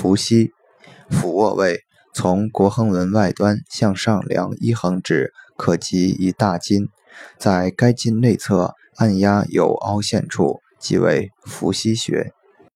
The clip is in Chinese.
伏羲俯卧位从国横纹外端向上量一横指可及一大筋在该筋内侧按压有凹陷处即为伏羲穴。